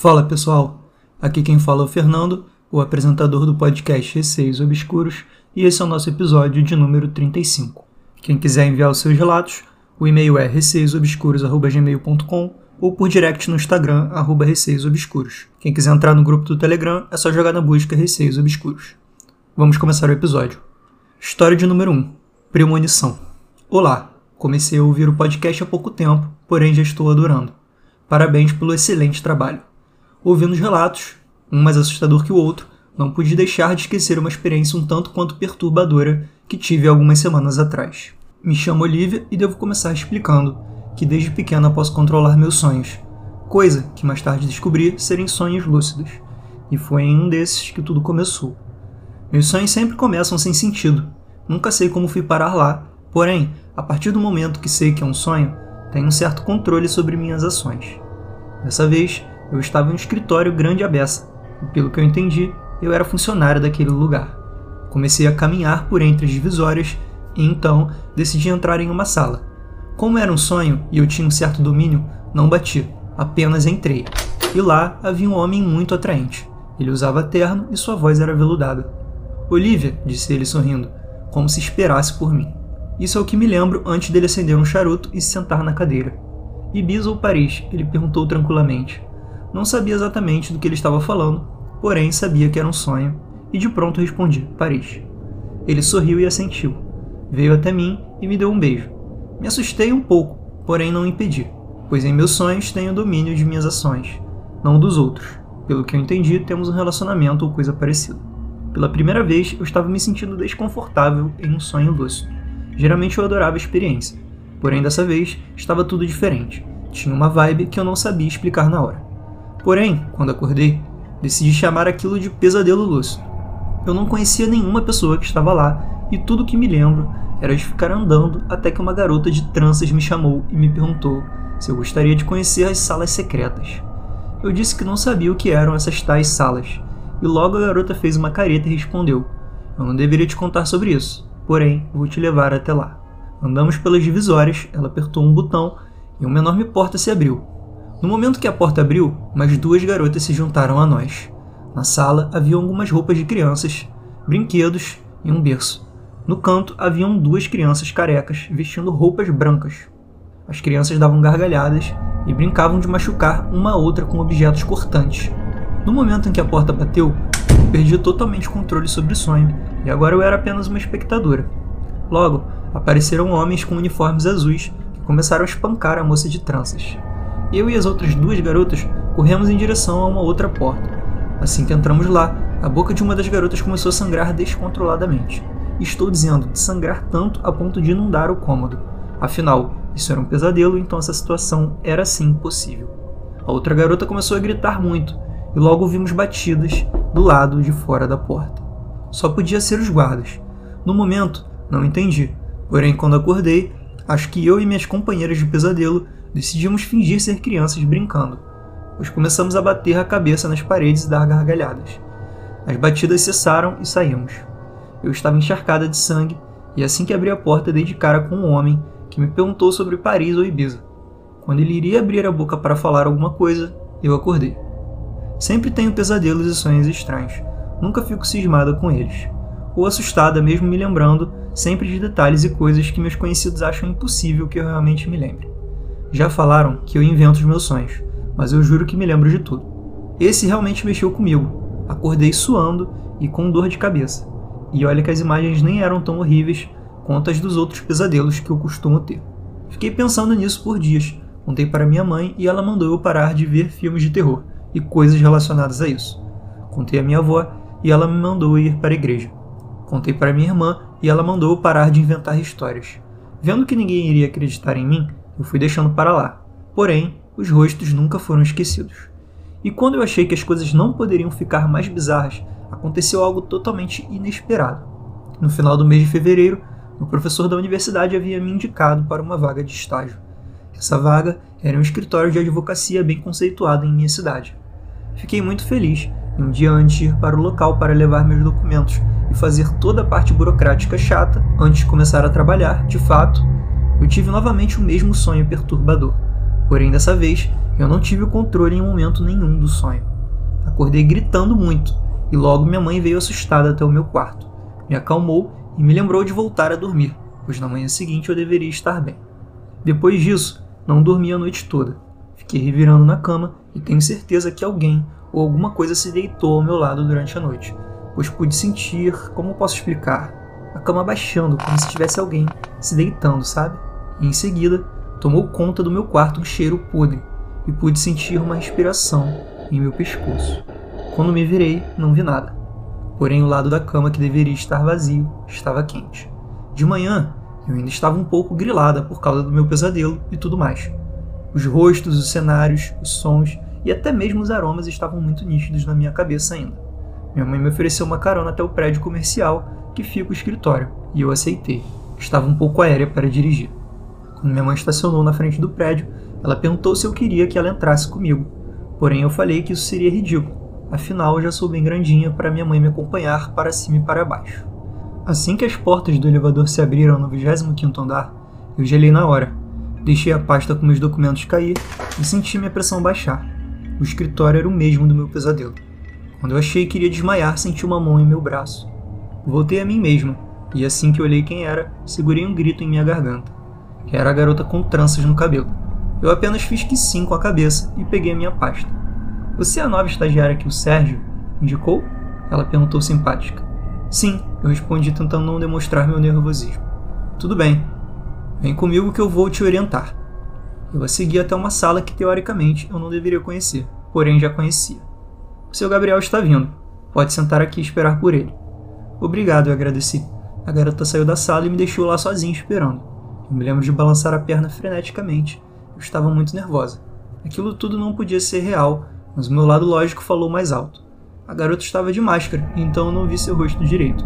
Fala pessoal, aqui quem fala é o Fernando, o apresentador do podcast Receios Obscuros, e esse é o nosso episódio de número 35. Quem quiser enviar os seus relatos, o e-mail é receiosobscuros.gmail.com ou por direct no Instagram, arroba receiosobscuros. Quem quiser entrar no grupo do Telegram, é só jogar na busca Receios Obscuros. Vamos começar o episódio. História de número 1. Premonição. Olá, comecei a ouvir o podcast há pouco tempo, porém já estou adorando. Parabéns pelo excelente trabalho. Ouvindo os relatos, um mais assustador que o outro, não pude deixar de esquecer uma experiência um tanto quanto perturbadora que tive algumas semanas atrás. Me chamo Olivia e devo começar explicando que desde pequena posso controlar meus sonhos, coisa que mais tarde descobri serem sonhos lúcidos, e foi em um desses que tudo começou. Meus sonhos sempre começam sem sentido, nunca sei como fui parar lá, porém, a partir do momento que sei que é um sonho, tenho um certo controle sobre minhas ações. Dessa vez, eu estava em um escritório grande à beça, e pelo que eu entendi, eu era funcionário daquele lugar. Comecei a caminhar por entre as divisórias e então decidi entrar em uma sala. Como era um sonho e eu tinha um certo domínio, não bati, apenas entrei. E lá havia um homem muito atraente. Ele usava terno e sua voz era veludada. Olivia, disse ele sorrindo, como se esperasse por mim. Isso é o que me lembro antes dele acender um charuto e se sentar na cadeira. Ibiza ou Paris? Ele perguntou tranquilamente. Não sabia exatamente do que ele estava falando, porém sabia que era um sonho, e de pronto respondi: Paris. Ele sorriu e assentiu. Veio até mim e me deu um beijo. Me assustei um pouco, porém não impedi, pois em meus sonhos tenho domínio de minhas ações, não dos outros. Pelo que eu entendi, temos um relacionamento ou coisa parecida. Pela primeira vez, eu estava me sentindo desconfortável em um sonho lúcido. Geralmente eu adorava a experiência, porém dessa vez estava tudo diferente. Tinha uma vibe que eu não sabia explicar na hora. Porém, quando acordei, decidi chamar aquilo de pesadelo lúcido. Eu não conhecia nenhuma pessoa que estava lá e tudo que me lembro era de ficar andando até que uma garota de tranças me chamou e me perguntou se eu gostaria de conhecer as salas secretas. Eu disse que não sabia o que eram essas tais salas, e logo a garota fez uma careta e respondeu: Eu não deveria te contar sobre isso, porém vou te levar até lá. Andamos pelas divisórias, ela apertou um botão e uma enorme porta se abriu. No momento que a porta abriu, mais duas garotas se juntaram a nós. Na sala havia algumas roupas de crianças, brinquedos e um berço. No canto haviam duas crianças carecas vestindo roupas brancas. As crianças davam gargalhadas e brincavam de machucar uma a outra com objetos cortantes. No momento em que a porta bateu, perdi totalmente o controle sobre o sonho e agora eu era apenas uma espectadora. Logo, apareceram homens com uniformes azuis que começaram a espancar a moça de tranças. Eu e as outras duas garotas corremos em direção a uma outra porta. Assim que entramos lá, a boca de uma das garotas começou a sangrar descontroladamente. Estou dizendo de sangrar tanto a ponto de inundar o cômodo. Afinal, isso era um pesadelo, então essa situação era sim possível. A outra garota começou a gritar muito, e logo ouvimos batidas do lado de fora da porta. Só podia ser os guardas. No momento, não entendi. Porém, quando acordei, acho que eu e minhas companheiras de pesadelo decidimos fingir ser crianças brincando, pois começamos a bater a cabeça nas paredes e dar gargalhadas. As batidas cessaram e saímos. Eu estava encharcada de sangue e assim que abri a porta dei de cara com um homem que me perguntou sobre Paris ou Ibiza. Quando ele iria abrir a boca para falar alguma coisa, eu acordei. Sempre tenho pesadelos e sonhos estranhos. Nunca fico cismada com eles. Ou assustada mesmo me lembrando sempre de detalhes e coisas que meus conhecidos acham impossível que eu realmente me lembre. Já falaram que eu invento os meus sonhos, mas eu juro que me lembro de tudo. Esse realmente mexeu comigo. Acordei suando e com dor de cabeça. E olha que as imagens nem eram tão horríveis quanto as dos outros pesadelos que eu costumo ter. Fiquei pensando nisso por dias. Contei para minha mãe e ela mandou eu parar de ver filmes de terror e coisas relacionadas a isso. Contei a minha avó e ela me mandou ir para a igreja. Contei para minha irmã e ela mandou eu parar de inventar histórias. Vendo que ninguém iria acreditar em mim, eu fui deixando para lá. Porém, os rostos nunca foram esquecidos. E quando eu achei que as coisas não poderiam ficar mais bizarras, aconteceu algo totalmente inesperado. No final do mês de fevereiro, o professor da universidade havia me indicado para uma vaga de estágio. Essa vaga era um escritório de advocacia bem conceituado em minha cidade. Fiquei muito feliz e um dia antes de ir para o local para levar meus documentos e fazer toda a parte burocrática chata antes de começar a trabalhar, de fato, eu tive novamente o mesmo sonho perturbador. Porém, dessa vez, Eu não tive o controle em momento nenhum do sonho. Acordei gritando muito e logo minha mãe veio assustada até o meu quarto. Me acalmou e me lembrou de voltar a dormir, pois na manhã seguinte eu deveria estar bem. Depois disso, não dormi a noite toda. Fiquei revirando na cama e tenho certeza que alguém ou alguma coisa se deitou ao meu lado durante a noite, pois pude sentir, como posso explicar, a cama baixando como se tivesse alguém se deitando, sabe? Em seguida, tomou conta do meu quarto um cheiro podre e pude sentir uma respiração em meu pescoço. Quando me virei, não vi nada. Porém, o lado da cama que deveria estar vazio estava quente. De manhã, eu ainda estava um pouco grilada por causa do meu pesadelo e tudo mais. Os rostos, os cenários, os sons e até mesmo os aromas estavam muito nítidos na minha cabeça ainda. Minha mãe me ofereceu uma carona até o prédio comercial que fica o escritório, e eu aceitei. Estava um pouco aérea para dirigir. Quando minha mãe estacionou na frente do prédio, ela perguntou se eu queria que ela entrasse comigo. Porém, eu falei que isso seria ridículo, afinal eu já sou bem grandinha para minha mãe me acompanhar para cima e para baixo. Assim que as portas do elevador se abriram no 25º andar, eu gelei na hora. Deixei a pasta com meus documentos cair e senti minha pressão baixar. O escritório era o mesmo do meu pesadelo. Quando eu achei que iria desmaiar, senti uma mão em meu braço. Voltei a mim mesma, e assim que olhei quem era, segurei um grito em minha garganta. Era a garota com tranças no cabelo. Eu apenas fiz que sim com a cabeça e peguei a minha pasta. Você é a nova estagiária que o Sérgio indicou? Ela perguntou simpática. Sim, eu respondi tentando não demonstrar meu nervosismo. Tudo bem. Vem comigo que eu vou te orientar. Eu a segui até uma sala que teoricamente eu não deveria conhecer, porém já conhecia. O seu Gabriel está vindo. Pode sentar aqui e esperar por ele. Obrigado, eu agradeci. A garota saiu da sala e me deixou lá sozinho esperando. Eu me lembro de balançar a perna freneticamente. Eu estava muito nervosa. Aquilo tudo não podia ser real, mas o meu lado lógico falou mais alto. A garota estava de máscara, então eu não vi seu rosto direito.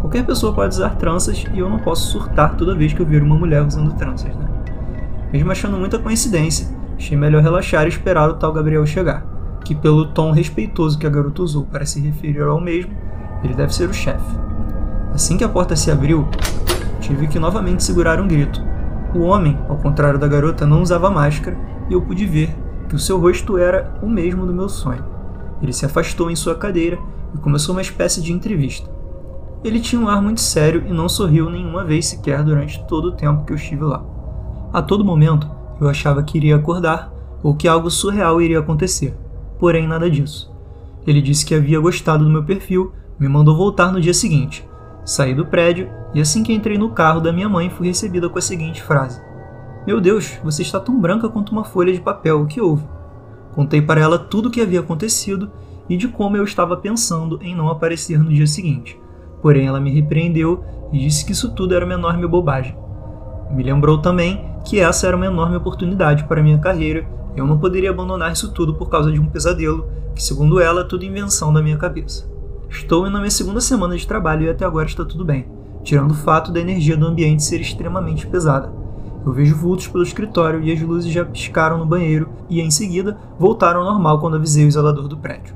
Qualquer pessoa pode usar tranças e eu não posso surtar toda vez que eu ver uma mulher usando tranças, né? Mesmo achando muita coincidência, achei melhor relaxar e esperar o tal Gabriel chegar que, pelo tom respeitoso que a garota usou para se referir ao mesmo, ele deve ser o chefe. Assim que a porta se abriu, tive que novamente segurar um grito. O homem, ao contrário da garota, não usava máscara e eu pude ver que o seu rosto era o mesmo do meu sonho. Ele se afastou em sua cadeira e começou uma espécie de entrevista. Ele tinha um ar muito sério e não sorriu nenhuma vez sequer durante todo o tempo que eu estive lá. A todo momento, eu achava que iria acordar ou que algo surreal iria acontecer porém nada disso. Ele disse que havia gostado do meu perfil, me mandou voltar no dia seguinte. Saí do prédio e assim que entrei no carro da minha mãe fui recebida com a seguinte frase: Meu Deus, você está tão branca quanto uma folha de papel, o que houve? Contei para ela tudo o que havia acontecido e de como eu estava pensando em não aparecer no dia seguinte. Porém, ela me repreendeu e disse que isso tudo era uma enorme bobagem. Me lembrou também que essa era uma enorme oportunidade para minha carreira eu não poderia abandonar isso tudo por causa de um pesadelo, que, segundo ela, é tudo invenção da minha cabeça. Estou na minha segunda semana de trabalho e até agora está tudo bem, tirando o fato da energia do ambiente ser extremamente pesada. Eu vejo vultos pelo escritório e as luzes já piscaram no banheiro e, em seguida, voltaram ao normal quando avisei o zelador do prédio.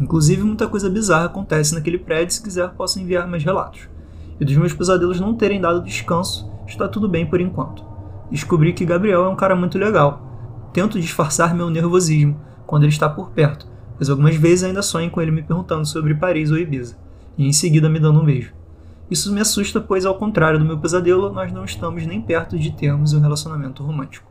Inclusive, muita coisa bizarra acontece naquele prédio se quiser posso enviar mais relatos. E dos meus pesadelos não terem dado descanso, está tudo bem por enquanto. Descobri que Gabriel é um cara muito legal, Tento disfarçar meu nervosismo quando ele está por perto, pois algumas vezes ainda sonho com ele me perguntando sobre Paris ou Ibiza, e em seguida me dando um beijo. Isso me assusta, pois, ao contrário do meu pesadelo, nós não estamos nem perto de termos um relacionamento romântico.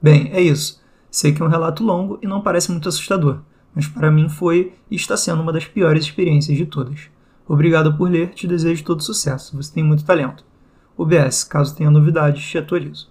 Bem, é isso. Sei que é um relato longo e não parece muito assustador, mas para mim foi e está sendo uma das piores experiências de todas. Obrigado por ler, te desejo todo sucesso, você tem muito talento. OBS, caso tenha novidades, te atualizo.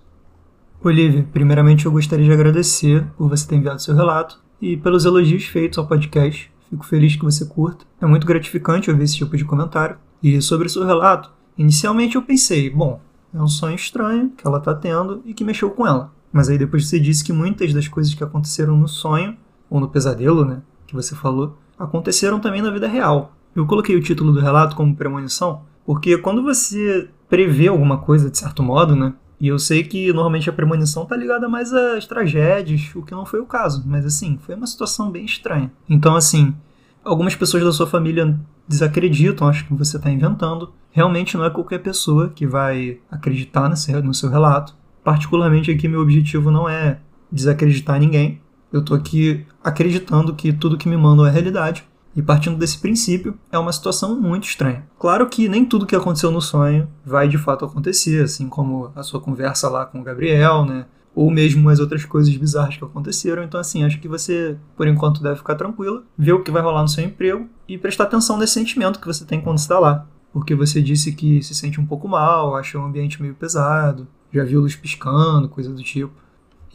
Olivia, primeiramente eu gostaria de agradecer por você ter enviado seu relato e pelos elogios feitos ao podcast. Fico feliz que você curta. É muito gratificante ouvir esse tipo de comentário. E sobre seu relato, inicialmente eu pensei, bom, é um sonho estranho que ela está tendo e que mexeu com ela. Mas aí depois você disse que muitas das coisas que aconteceram no sonho, ou no pesadelo, né, que você falou, aconteceram também na vida real. Eu coloquei o título do relato como premonição, porque quando você prevê alguma coisa de certo modo, né, e eu sei que normalmente a premonição tá ligada mais às tragédias, o que não foi o caso, mas assim, foi uma situação bem estranha. Então, assim, algumas pessoas da sua família desacreditam, acho que você está inventando. Realmente não é qualquer pessoa que vai acreditar seu, no seu relato. Particularmente aqui, meu objetivo não é desacreditar ninguém, Eu tô aqui acreditando que tudo que me mandam é realidade. E partindo desse princípio, é uma situação muito estranha. Claro que nem tudo que aconteceu no sonho vai de fato acontecer, assim como a sua conversa lá com o Gabriel, né? Ou mesmo as outras coisas bizarras que aconteceram. Então, assim, acho que você, por enquanto, deve ficar tranquila, ver o que vai rolar no seu emprego e prestar atenção nesse sentimento que você tem quando está lá. Porque você disse que se sente um pouco mal, acha o ambiente meio pesado, já viu luz piscando, coisa do tipo.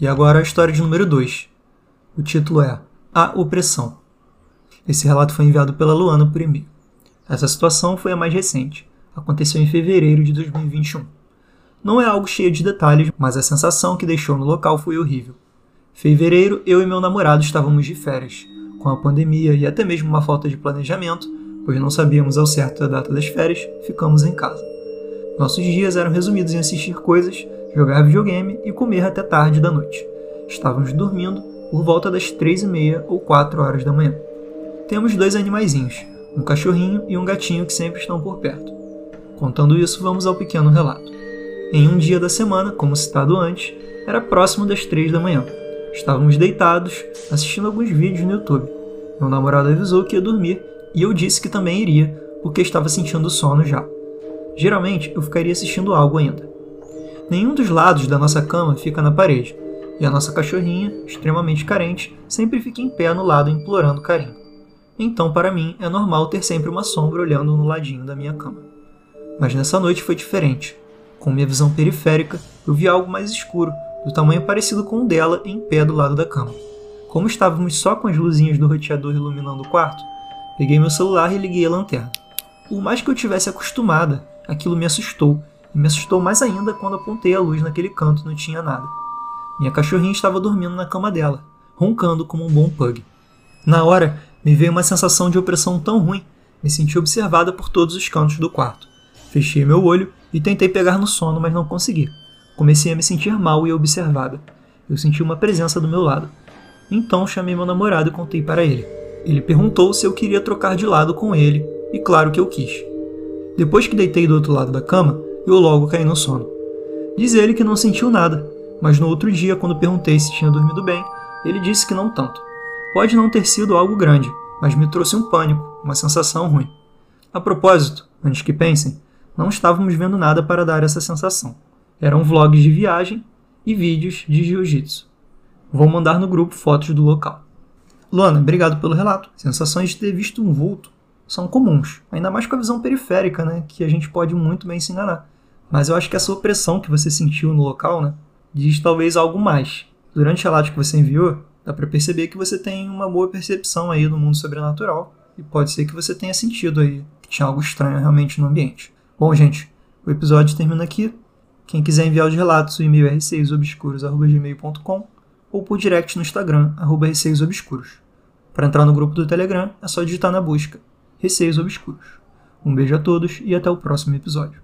E agora a história de número 2. O título é A Opressão. Esse relato foi enviado pela Luana por e-mail. Essa situação foi a mais recente. Aconteceu em fevereiro de 2021. Não é algo cheio de detalhes, mas a sensação que deixou no local foi horrível. Fevereiro, eu e meu namorado estávamos de férias. Com a pandemia e até mesmo uma falta de planejamento, pois não sabíamos ao certo a data das férias, ficamos em casa. Nossos dias eram resumidos em assistir coisas, jogar videogame e comer até tarde da noite. Estávamos dormindo por volta das três e meia ou quatro horas da manhã. Temos dois animaizinhos, um cachorrinho e um gatinho que sempre estão por perto. Contando isso, vamos ao pequeno relato. Em um dia da semana, como citado antes, era próximo das três da manhã. Estávamos deitados, assistindo alguns vídeos no YouTube. Meu namorado avisou que ia dormir e eu disse que também iria, porque estava sentindo sono já. Geralmente eu ficaria assistindo algo ainda. Nenhum dos lados da nossa cama fica na parede, e a nossa cachorrinha, extremamente carente, sempre fica em pé no lado implorando carinho então para mim é normal ter sempre uma sombra olhando no ladinho da minha cama. Mas nessa noite foi diferente. Com minha visão periférica, eu vi algo mais escuro, do tamanho parecido com o dela, em pé do lado da cama. Como estávamos só com as luzinhas do roteador iluminando o quarto, peguei meu celular e liguei a lanterna. Por mais que eu tivesse acostumada, aquilo me assustou, e me assustou mais ainda quando apontei a luz naquele canto e não tinha nada. Minha cachorrinha estava dormindo na cama dela, roncando como um bom pug. Na hora, me veio uma sensação de opressão tão ruim. Me senti observada por todos os cantos do quarto. Fechei meu olho e tentei pegar no sono, mas não consegui. Comecei a me sentir mal e observada. Eu senti uma presença do meu lado. Então chamei meu namorado e contei para ele. Ele perguntou se eu queria trocar de lado com ele, e claro que eu quis. Depois que deitei do outro lado da cama, eu logo caí no sono. Diz ele que não sentiu nada, mas no outro dia, quando perguntei se tinha dormido bem, ele disse que não tanto. Pode não ter sido algo grande, mas me trouxe um pânico, uma sensação ruim. A propósito, antes que pensem, não estávamos vendo nada para dar essa sensação. Eram vlogs de viagem e vídeos de jiu-jitsu. Vou mandar no grupo fotos do local. Luana, obrigado pelo relato. Sensações de ter visto um vulto são comuns, ainda mais com a visão periférica, né, que a gente pode muito bem se enganar. Mas eu acho que essa opressão que você sentiu no local, né, diz talvez algo mais. Durante o relato que você enviou, dá para perceber que você tem uma boa percepção aí do mundo sobrenatural e pode ser que você tenha sentido aí que tinha algo estranho realmente no ambiente. Bom, gente, o episódio termina aqui. Quem quiser enviar os relatos, o e-mail é receiosobscuros.gmail.com ou por direct no Instagram, arroba receiosobscuros. Para entrar no grupo do Telegram, é só digitar na busca Receios Obscuros. Um beijo a todos e até o próximo episódio.